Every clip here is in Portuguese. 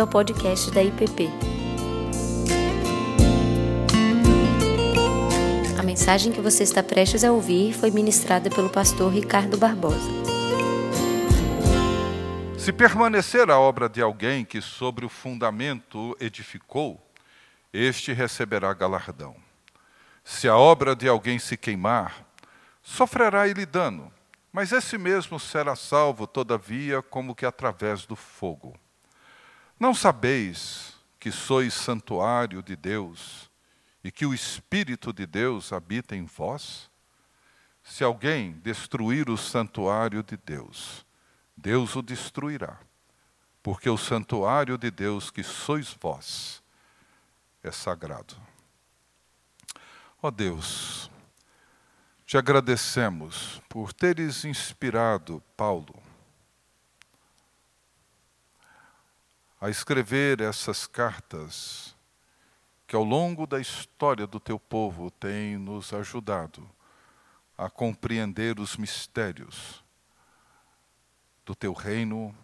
bem-vindo ao podcast da IPP. A mensagem que você está prestes a ouvir foi ministrada pelo pastor Ricardo Barbosa. Se permanecer a obra de alguém que sobre o fundamento edificou, este receberá galardão. Se a obra de alguém se queimar, sofrerá ele dano, mas esse mesmo será salvo, todavia, como que através do fogo. Não sabeis que sois santuário de Deus e que o Espírito de Deus habita em vós? Se alguém destruir o santuário de Deus, Deus o destruirá, porque o santuário de Deus que sois vós é sagrado. Ó oh Deus, te agradecemos por teres inspirado Paulo a escrever essas cartas que ao longo da história do teu povo têm nos ajudado a compreender os mistérios do teu reino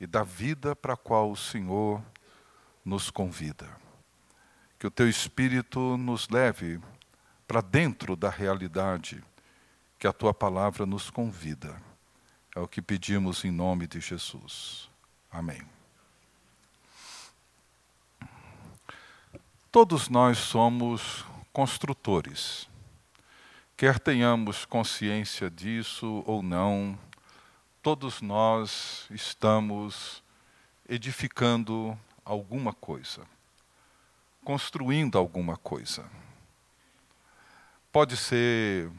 e da vida para a qual o Senhor nos convida. Que o teu Espírito nos leve para dentro da realidade que a tua palavra nos convida. É o que pedimos em nome de Jesus. Amém. Todos nós somos construtores. Quer tenhamos consciência disso ou não, todos nós estamos edificando alguma coisa, construindo alguma coisa. Pode ser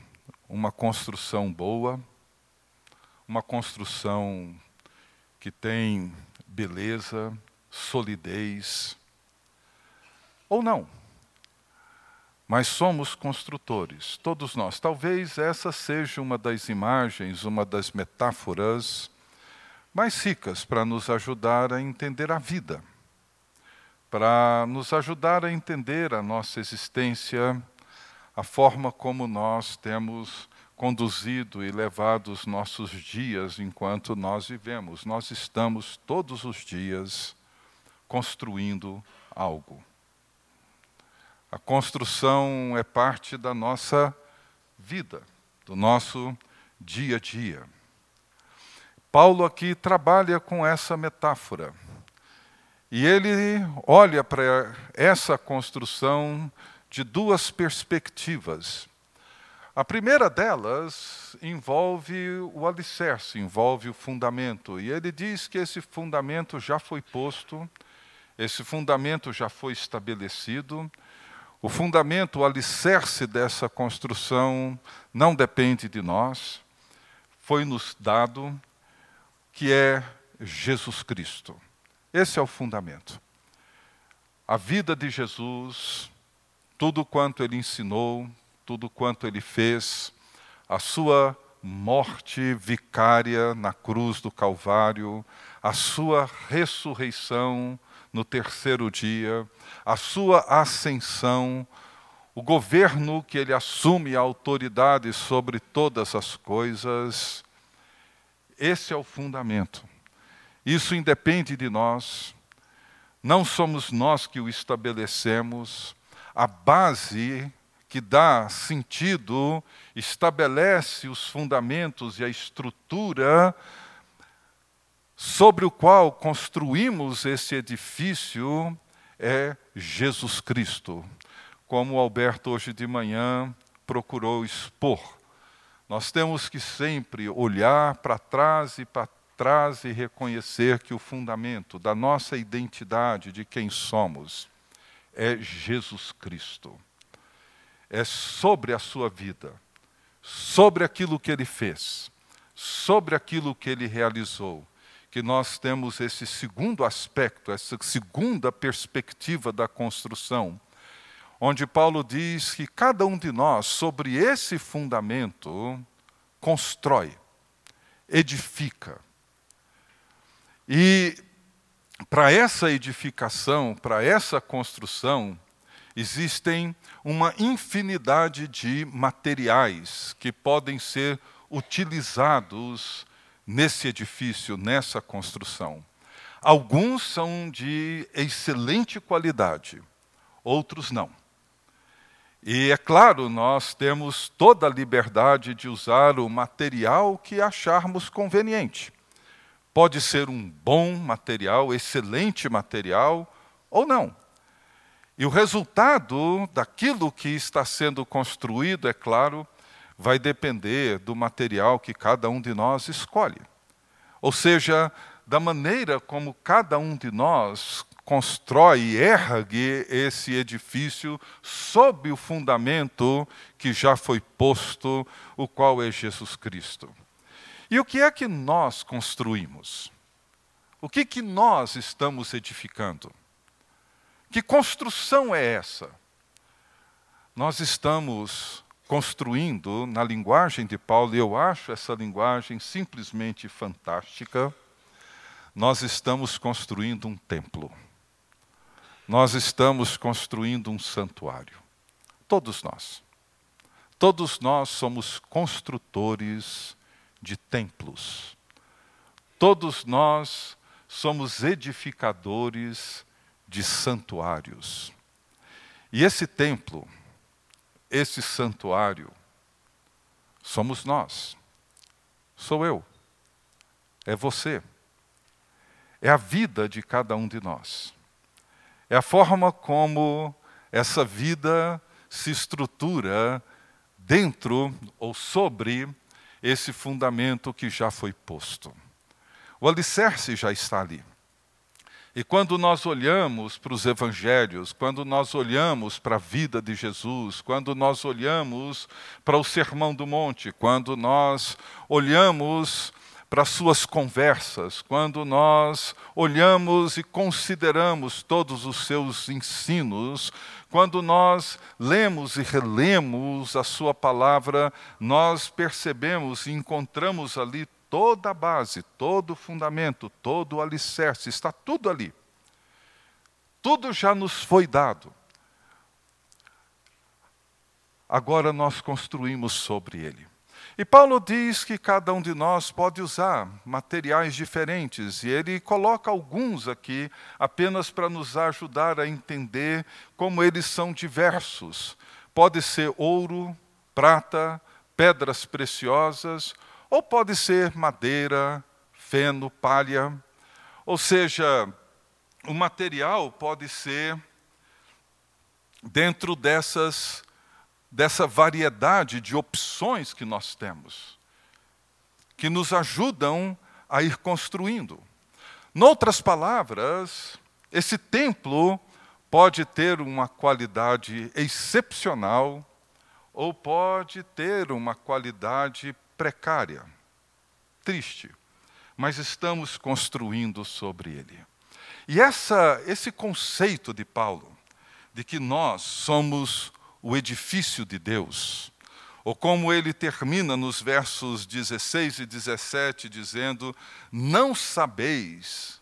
uma construção boa, uma construção que tem beleza, solidez, ou não. Mas somos construtores, todos nós. Talvez essa seja uma das imagens, uma das metáforas mais ricas para nos ajudar a entender a vida, para nos ajudar a entender a nossa existência, a forma como nós temos conduzido e levado os nossos dias enquanto nós vivemos. Nós estamos todos os dias construindo algo. A construção é parte da nossa vida, do nosso dia a dia. Paulo aqui trabalha com essa metáfora. E ele olha para essa construção de duas perspectivas. A primeira delas envolve o alicerce, envolve o fundamento. E ele diz que esse fundamento já foi posto, esse fundamento já foi estabelecido, o fundamento, o alicerce dessa construção não depende de nós, foi-nos dado, que é Jesus Cristo. Esse é o fundamento. A vida de Jesus, tudo quanto ele ensinou, tudo quanto ele fez, a sua morte vicária na cruz do Calvário, a sua ressurreição no terceiro dia, a sua ascensão, o governo que ele assume a autoridade sobre todas as coisas. Esse é o fundamento. Isso independe de nós, não somos nós que o estabelecemos, a base que dá sentido, estabelece os fundamentos e a estrutura sobre o qual construímos esse edifício é Jesus Cristo, como o Alberto hoje de manhã procurou expor. Nós temos que sempre olhar para trás e para trás e reconhecer que o fundamento da nossa identidade, de quem somos, é Jesus Cristo. É sobre a sua vida, sobre aquilo que ele fez, sobre aquilo que ele realizou que nós temos esse segundo aspecto, essa segunda perspectiva da construção, onde Paulo diz que cada um de nós, sobre esse fundamento, constrói, edifica. E para essa edificação, para essa construção, existem uma infinidade de materiais que podem ser utilizados nesse edifício, nessa construção. Alguns são de excelente qualidade, outros não. E é claro, nós temos toda a liberdade de usar o material que acharmos conveniente. Pode ser um bom material, excelente material, ou não. E o resultado daquilo que está sendo construído, é claro, vai depender do material que cada um de nós escolhe. Ou seja, da maneira como cada um de nós constrói e ergue esse edifício sob o fundamento que já foi posto, o qual é Jesus Cristo. E o que é que nós construímos? O que, que nós estamos edificando? Que construção é essa? Nós estamos construindo, na linguagem de Paulo, e eu acho essa linguagem simplesmente fantástica, nós estamos construindo um templo. Nós estamos construindo um santuário. Todos nós. Todos nós somos construtores de templos. Todos nós somos edificadores de santuários. E esse templo, esse santuário, somos nós. Sou eu. É você. É a vida de cada um de nós. É a forma como essa vida se estrutura dentro ou sobre esse fundamento que já foi posto. O alicerce já está ali. E quando nós olhamos para os evangelhos, quando nós olhamos para a vida de Jesus, quando nós olhamos para o Sermão do Monte, quando nós olhamos para suas conversas, quando nós olhamos e consideramos todos os seus ensinos, quando nós lemos e relemos a sua palavra, nós percebemos e encontramos ali toda a base, todo o fundamento, todo o alicerce, está tudo ali. Tudo já nos foi dado. Agora nós construímos sobre ele. E Paulo diz que cada um de nós pode usar materiais diferentes, e ele coloca alguns aqui apenas para nos ajudar a entender como eles são diversos. Pode ser ouro, prata, pedras preciosas, ou pode ser madeira, feno, palha. Ou seja, o material pode ser dentro dessas dessa variedade de opções que nós temos, que nos ajudam a ir construindo. Noutras palavras, esse templo pode ter uma qualidade excepcional ou pode ter uma qualidade precária, triste, mas estamos construindo sobre ele. E essa, esse conceito de Paulo, de que nós somos o edifício de Deus. Ou como ele termina nos versos 16 e 17, dizendo: Não sabeis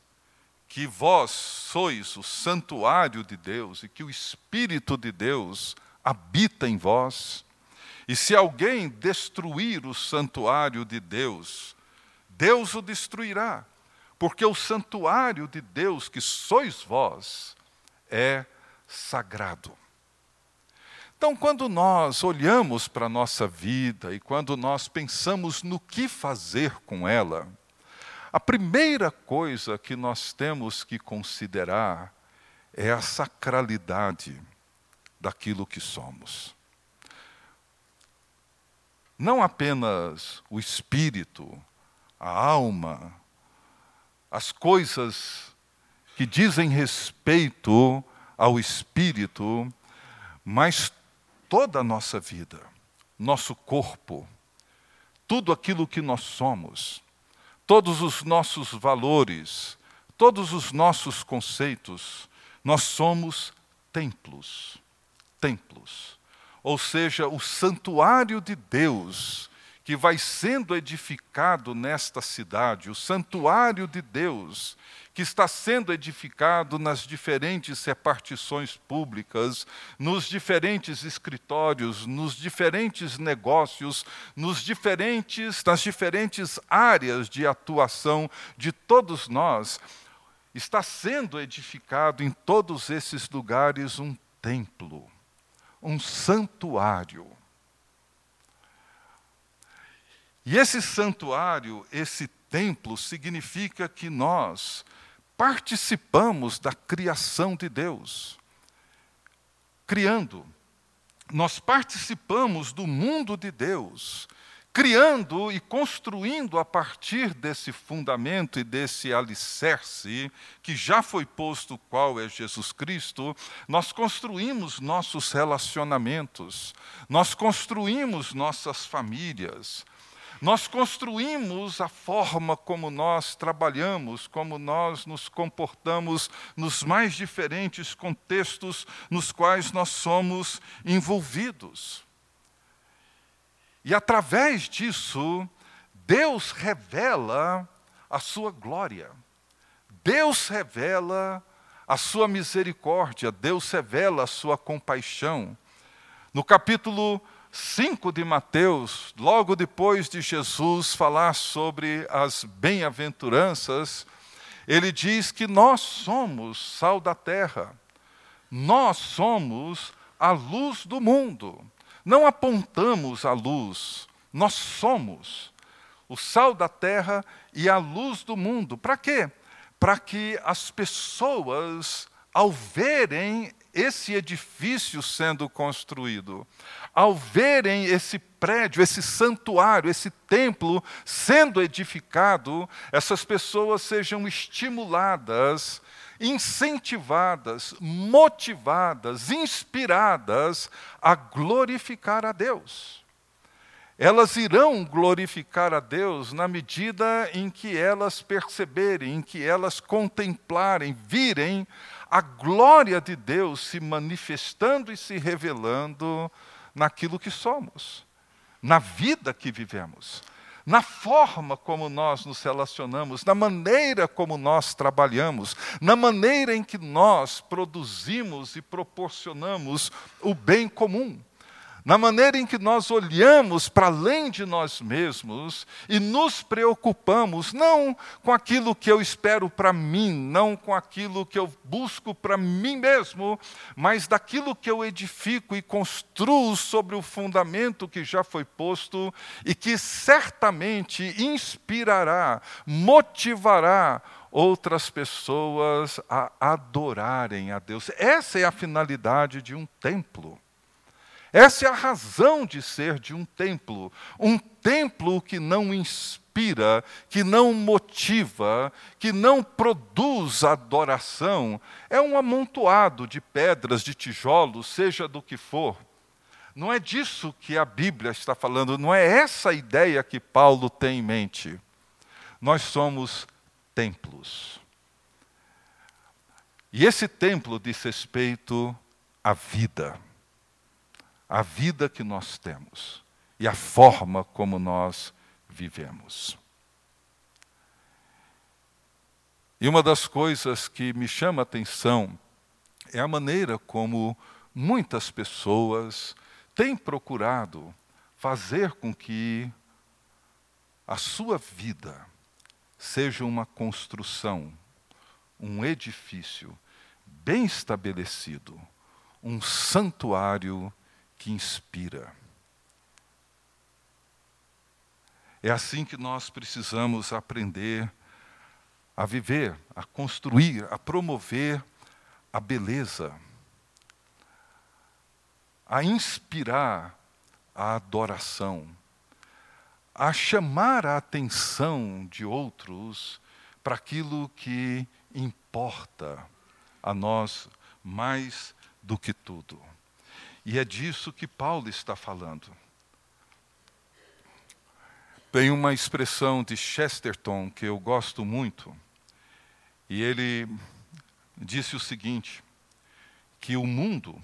que vós sois o santuário de Deus e que o Espírito de Deus habita em vós? E se alguém destruir o santuário de Deus, Deus o destruirá, porque o santuário de Deus, que sois vós, é sagrado. Então, quando nós olhamos para a nossa vida e quando nós pensamos no que fazer com ela, a primeira coisa que nós temos que considerar é a sacralidade daquilo que somos. Não apenas o espírito, a alma, as coisas que dizem respeito ao espírito, mas toda a nossa vida, nosso corpo, tudo aquilo que nós somos, todos os nossos valores, todos os nossos conceitos, nós somos templos. Templos. Ou seja, o santuário de Deus que vai sendo edificado nesta cidade, o santuário de Deus que está sendo edificado nas diferentes repartições públicas, nos diferentes escritórios, nos diferentes negócios, nos diferentes, nas diferentes áreas de atuação de todos nós. está sendo edificado em todos esses lugares um templo, um santuário. E esse santuário, esse templo, significa que nós participamos da criação de Deus. Criando, nós participamos do mundo de Deus criando e construindo a partir desse fundamento e desse alicerce que já foi posto, qual é Jesus Cristo, nós construímos nossos relacionamentos, nós construímos nossas famílias, nós construímos a forma como nós trabalhamos, como nós nos comportamos nos mais diferentes contextos nos quais nós somos envolvidos. E através disso, Deus revela a sua glória. Deus revela a sua misericórdia, Deus revela a sua compaixão. No capítulo 5 de Mateus, logo depois de Jesus falar sobre as bem-aventuranças, ele diz que nós somos sal da terra, nós somos a luz do mundo. Não apontamos a luz, nós somos o sal da terra e a luz do mundo. Para quê? Para que as pessoas, ao verem esse edifício sendo construído, ao verem esse prédio, esse santuário, esse templo sendo edificado, essas pessoas sejam estimuladas incentivadas, motivadas, inspiradas a glorificar a Deus. Elas irão glorificar a Deus na medida em que elas perceberem, em que elas contemplarem, virem a glória de Deus se manifestando e se revelando naquilo que somos, na vida que vivemos na forma como nós nos relacionamos, na maneira como nós trabalhamos, na maneira em que nós produzimos e proporcionamos o bem comum na maneira em que nós olhamos para além de nós mesmos e nos preocupamos não com aquilo que eu espero para mim, não com aquilo que eu busco para mim mesmo, mas daquilo que eu edifico e construo sobre o fundamento que já foi posto e que certamente inspirará, motivará outras pessoas a adorarem a Deus. Essa é a finalidade de um templo. Essa é a razão de ser de um templo. Um templo que não inspira, que não motiva, que não produz adoração, é um amontoado de pedras, de tijolos, seja do que for. Não é disso que a Bíblia está falando, não é essa a ideia que Paulo tem em mente. Nós somos templos. E esse templo diz respeito à vida a vida que nós temos e a forma como nós vivemos. E uma das coisas que me chama a atenção é a maneira como muitas pessoas têm procurado fazer com que a sua vida seja uma construção, um edifício bem estabelecido, um santuário que inspira. É assim que nós precisamos aprender a viver, a construir, a promover a beleza, a inspirar a adoração, a chamar a atenção de outros para aquilo que importa a nós mais do que tudo. E é disso que Paulo está falando. Tem uma expressão de Chesterton que eu gosto muito, e ele disse o seguinte: que o mundo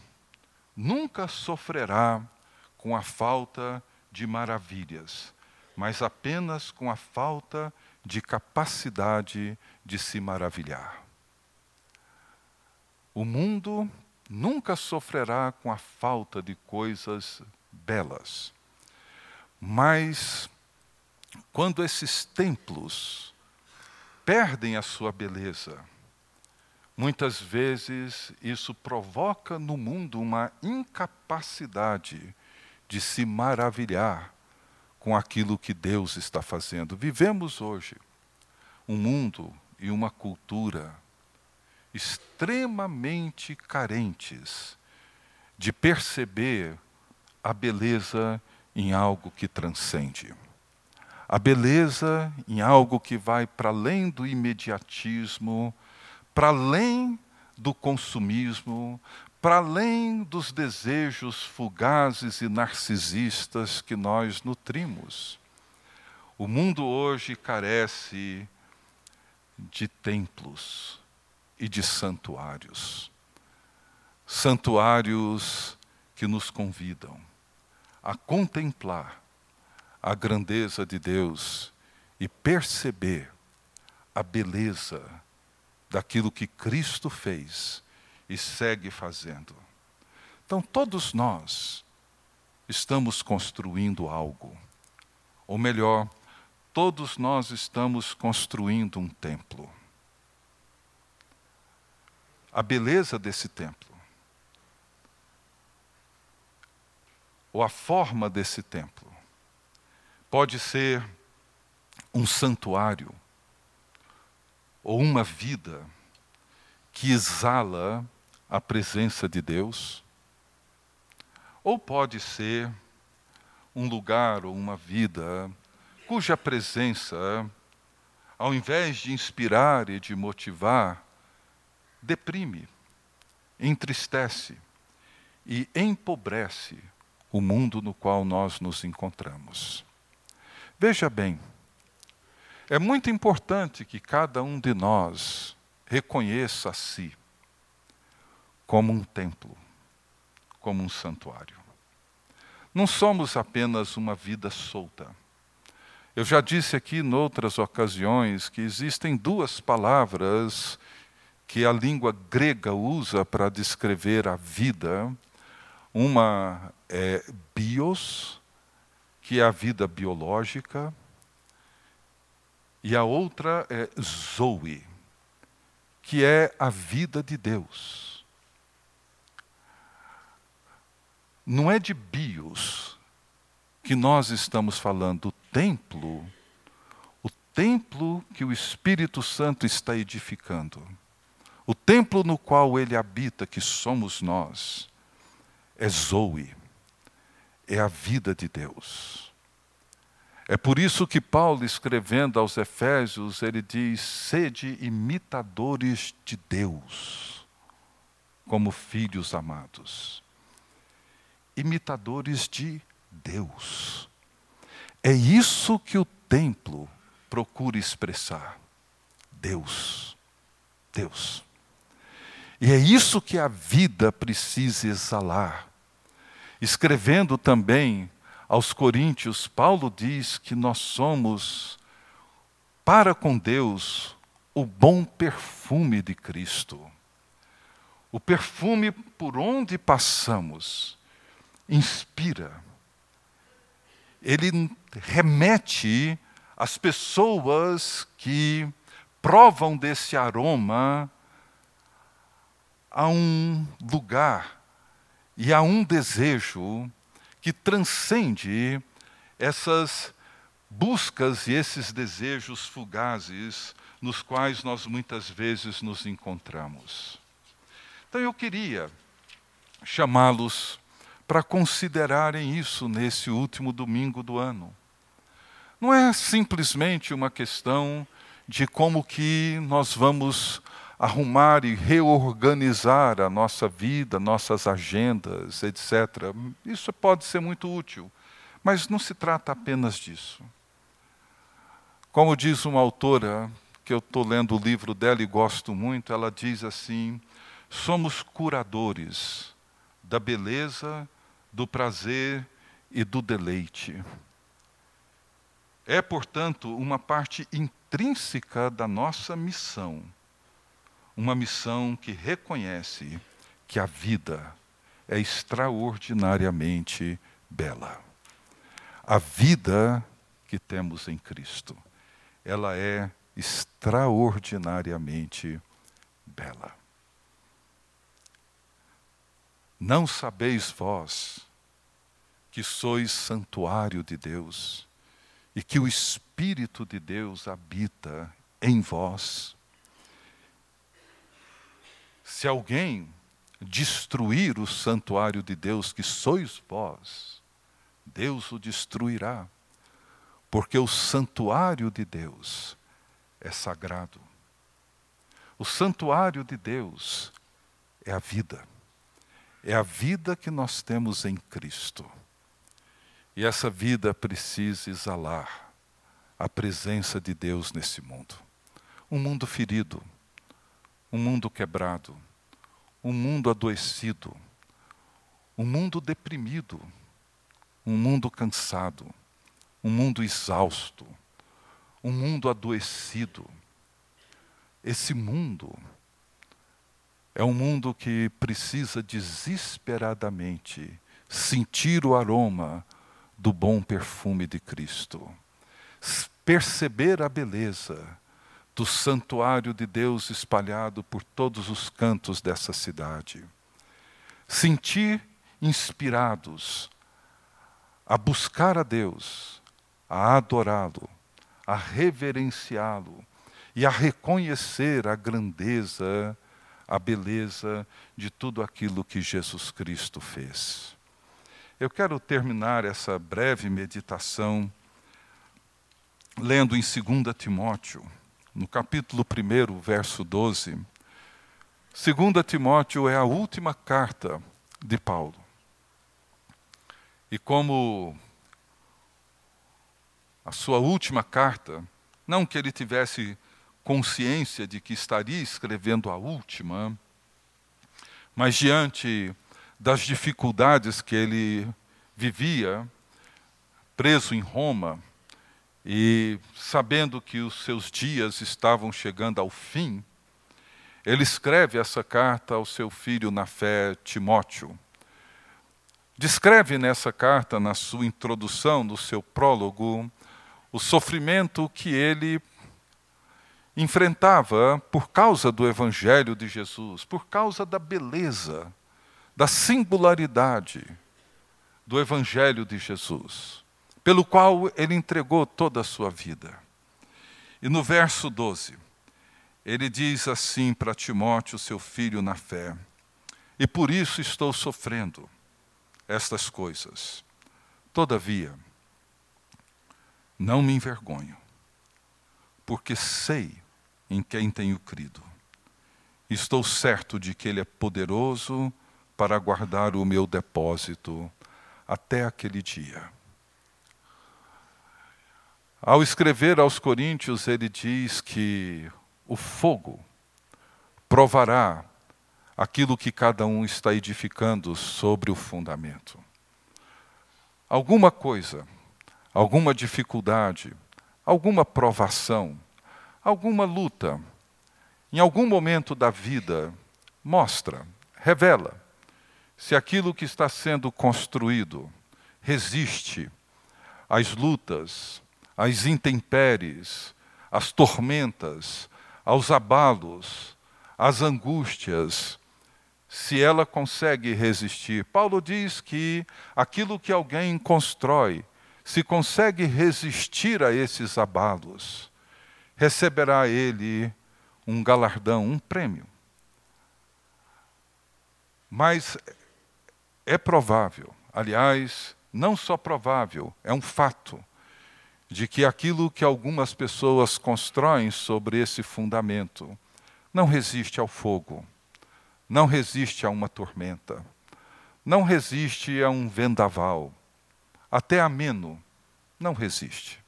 nunca sofrerá com a falta de maravilhas, mas apenas com a falta de capacidade de se maravilhar. O mundo nunca sofrerá com a falta de coisas belas. Mas, quando esses templos perdem a sua beleza, muitas vezes isso provoca no mundo uma incapacidade de se maravilhar com aquilo que Deus está fazendo. Vivemos hoje um mundo e uma cultura extremamente carentes de perceber a beleza em algo que transcende. A beleza em algo que vai para além do imediatismo, para além do consumismo, para além dos desejos fugazes e narcisistas que nós nutrimos. O mundo hoje carece de templos e de santuários. Santuários que nos convidam a contemplar a grandeza de Deus e perceber a beleza daquilo que Cristo fez e segue fazendo. Então, todos nós estamos construindo algo. Ou melhor, todos nós estamos construindo um templo. A beleza desse templo, ou a forma desse templo, pode ser um santuário, ou uma vida que exala a presença de Deus, ou pode ser um lugar ou uma vida cuja presença, ao invés de inspirar e de motivar, deprime, entristece e empobrece o mundo no qual nós nos encontramos. Veja bem, é muito importante que cada um de nós reconheça a si como um templo, como um santuário. Não somos apenas uma vida solta eu já disse aqui em outras ocasiões que existem duas palavras que a língua grega usa para descrever a vida. Uma é bios, que é a vida biológica, e a outra é zoe, que é a vida de Deus. Não é de bios que nós estamos falando, templo, o templo que o Espírito Santo está edificando, o templo no qual ele habita, que somos nós, é Zoe, é a vida de Deus. É por isso que Paulo, escrevendo aos Efésios, ele diz: sede imitadores de Deus, como filhos amados. Imitadores de Deus. É isso que o templo procura expressar. Deus. Deus. E é isso que a vida precisa exalar. Escrevendo também aos Coríntios, Paulo diz que nós somos, para com Deus, o bom perfume de Cristo. O perfume por onde passamos inspira ele remete as pessoas que provam desse aroma a um lugar e a um desejo que transcende essas buscas e esses desejos fugazes nos quais nós muitas vezes nos encontramos. Então eu queria chamá-los para considerarem isso nesse último domingo do ano. Não é simplesmente uma questão de como que nós vamos arrumar e reorganizar a nossa vida, nossas agendas, etc. Isso pode ser muito útil, mas não se trata apenas disso. Como diz uma autora, que eu estou lendo o livro dela e gosto muito, ela diz assim: somos curadores da beleza do prazer e do deleite. É, portanto, uma parte intrínseca da nossa missão, uma missão que reconhece que a vida é extraordinariamente bela. A vida que temos em Cristo, ela é extraordinariamente bela. Não sabeis vós que sois santuário de Deus e que o Espírito de Deus habita em vós? Se alguém destruir o santuário de Deus, que sois vós, Deus o destruirá, porque o santuário de Deus é sagrado. O santuário de Deus é a vida. É a vida que nós temos em Cristo. E essa vida precisa exalar a presença de Deus nesse mundo. Um mundo ferido, um mundo quebrado, um mundo adoecido, um mundo deprimido, um mundo cansado, um mundo exausto, um mundo adoecido. Esse mundo é um mundo que precisa desesperadamente sentir o aroma do bom perfume de Cristo, perceber a beleza do santuário de Deus espalhado por todos os cantos dessa cidade, sentir inspirados a buscar a Deus, a adorá-lo, a reverenciá-lo, e a reconhecer a grandeza, a beleza de tudo aquilo que Jesus Cristo fez. Eu quero terminar essa breve meditação lendo em 2 Timóteo, no capítulo 1, verso 12. 2 Timóteo é a última carta de Paulo. E como a sua última carta, não que ele tivesse consciência de que estaria escrevendo a última, mas diante das dificuldades que ele vivia, preso em Roma, e sabendo que os seus dias estavam chegando ao fim, ele escreve essa carta ao seu filho na fé, Timóteo. Descreve nessa carta, na sua introdução, no seu prólogo, o sofrimento que ele enfrentava por causa do Evangelho de Jesus, por causa da beleza, da singularidade do Evangelho de Jesus, pelo qual ele entregou toda a sua vida. E no verso 12, ele diz assim para Timóteo, seu filho na fé: E por isso estou sofrendo estas coisas. Todavia, não me envergonho, porque sei em quem tenho crido. Estou certo de que Ele é poderoso para guardar o meu depósito até aquele dia. Ao escrever aos Coríntios, ele diz que o fogo provará aquilo que cada um está edificando sobre o fundamento. Alguma coisa, alguma dificuldade, alguma provação, alguma luta, em algum momento da vida, mostra, revela se aquilo que está sendo construído resiste às lutas, às intempéries, às tormentas, aos abalos, às angústias, se ela consegue resistir. Paulo diz que aquilo que alguém constrói, se consegue resistir a esses abalos, receberá ele um galardão, um prêmio. Mas é provável, aliás, não só provável, é um fato, de que aquilo que algumas pessoas constroem sobre esse fundamento não resiste ao fogo, não resiste a uma tormenta, não resiste a um vendaval, até ameno, não resiste.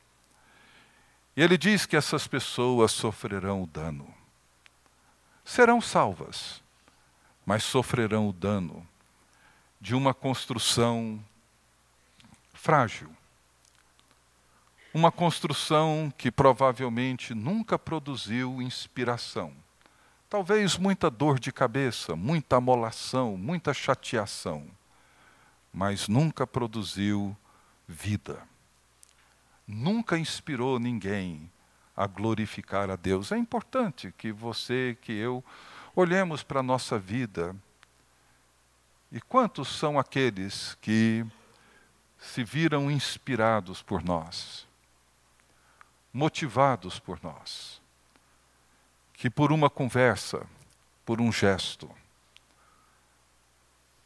E ele diz que essas pessoas sofrerão o dano. Serão salvas, mas sofrerão o dano de uma construção frágil. Uma construção que provavelmente nunca produziu inspiração. Talvez muita dor de cabeça, muita amolação, muita chateação, mas nunca produziu vida nunca inspirou ninguém a glorificar a Deus. É importante que você, que eu, olhemos para a nossa vida E quantos são aqueles que se viram inspirados por nós, motivados por nós, que por uma conversa, por um gesto,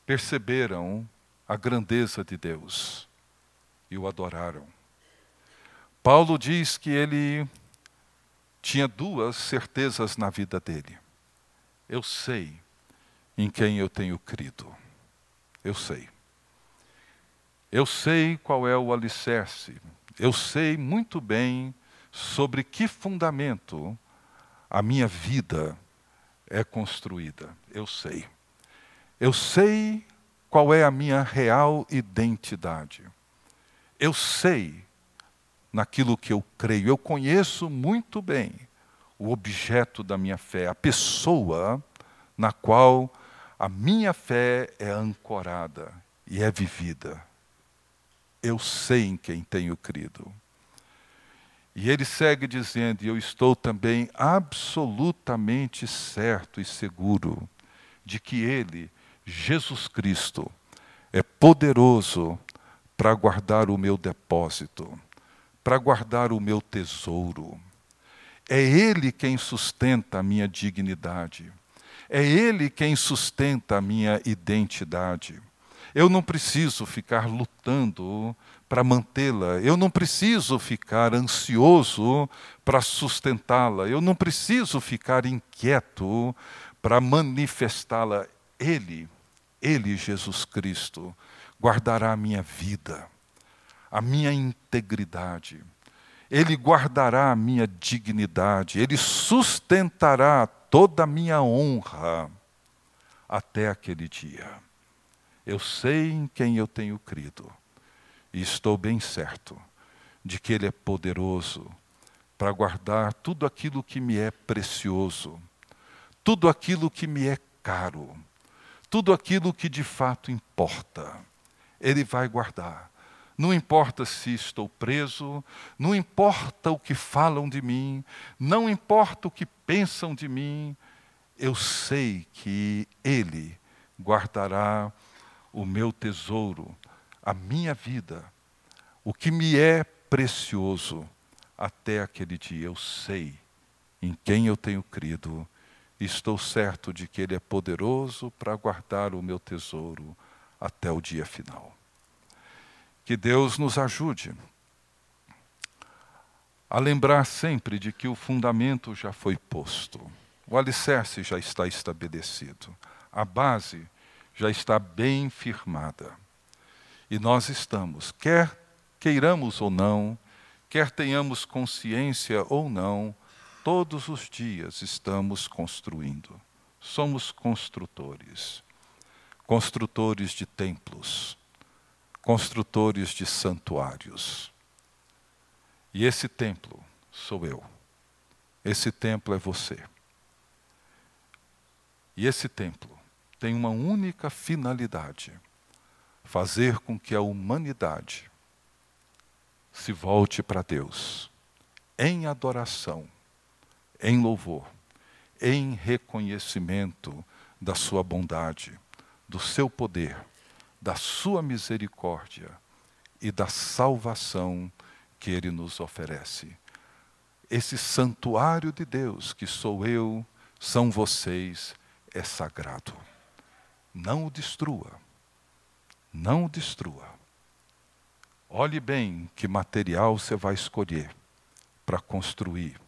perceberam a grandeza de Deus e o adoraram. Paulo diz que ele tinha duas certezas na vida dele. Eu sei em quem eu tenho crido. Eu sei. Eu sei qual é o alicerce. Eu sei muito bem sobre que fundamento a minha vida é construída. Eu sei. Eu sei qual é a minha real identidade. Eu sei naquilo que eu creio. Eu conheço muito bem o objeto da minha fé, a pessoa na qual a minha fé é ancorada e é vivida. Eu sei em quem tenho crido. E ele segue dizendo: Eu estou também absolutamente certo e seguro de que Ele, Jesus Cristo, é poderoso para guardar o meu depósito para guardar o meu tesouro. É Ele quem sustenta a minha dignidade. É Ele quem sustenta a minha identidade. Eu não preciso ficar lutando para mantê-la. Eu não preciso ficar ansioso para sustentá-la. Eu não preciso ficar inquieto para manifestá-la. Ele, Ele, Jesus Cristo, guardará a minha vida a minha integridade, Ele guardará a minha dignidade, Ele sustentará toda a minha honra até aquele dia. Eu sei em quem eu tenho crido e estou bem certo de que Ele é poderoso para guardar tudo aquilo que me é precioso, tudo aquilo que me é caro, tudo aquilo que de fato importa. Ele vai guardar. Não importa se estou preso, não importa o que falam de mim, não importa o que pensam de mim, eu sei que Ele guardará o meu tesouro, a minha vida, o que me é precioso até aquele dia. Eu sei em quem eu tenho crido, estou certo de que Ele é poderoso para guardar o meu tesouro até o dia final. Que Deus nos ajude a lembrar sempre de que o fundamento já foi posto, o alicerce já está estabelecido, a base já está bem firmada. E nós estamos, quer queiramos ou não, quer tenhamos consciência ou não, todos os dias estamos construindo. Somos construtores, construtores de templos construtores de santuários. E esse templo sou eu. Esse templo é você. E esse templo tem uma única finalidade: fazer com que a humanidade se volte para Deus em adoração, em louvor, em reconhecimento da sua bondade, do seu poder da sua misericórdia e da salvação que ele nos oferece. Esse santuário de Deus, que sou eu, são vocês, é sagrado. Não o destrua. Não o destrua. Olhe bem que material você vai escolher para construir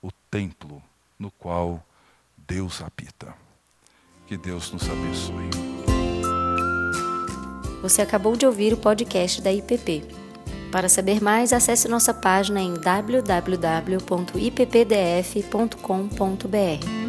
o templo no qual Deus habita. Que Deus nos abençoe. Você acabou de ouvir o podcast da IPP. Para saber mais, acesse nossa página em www.ippdf.com.br.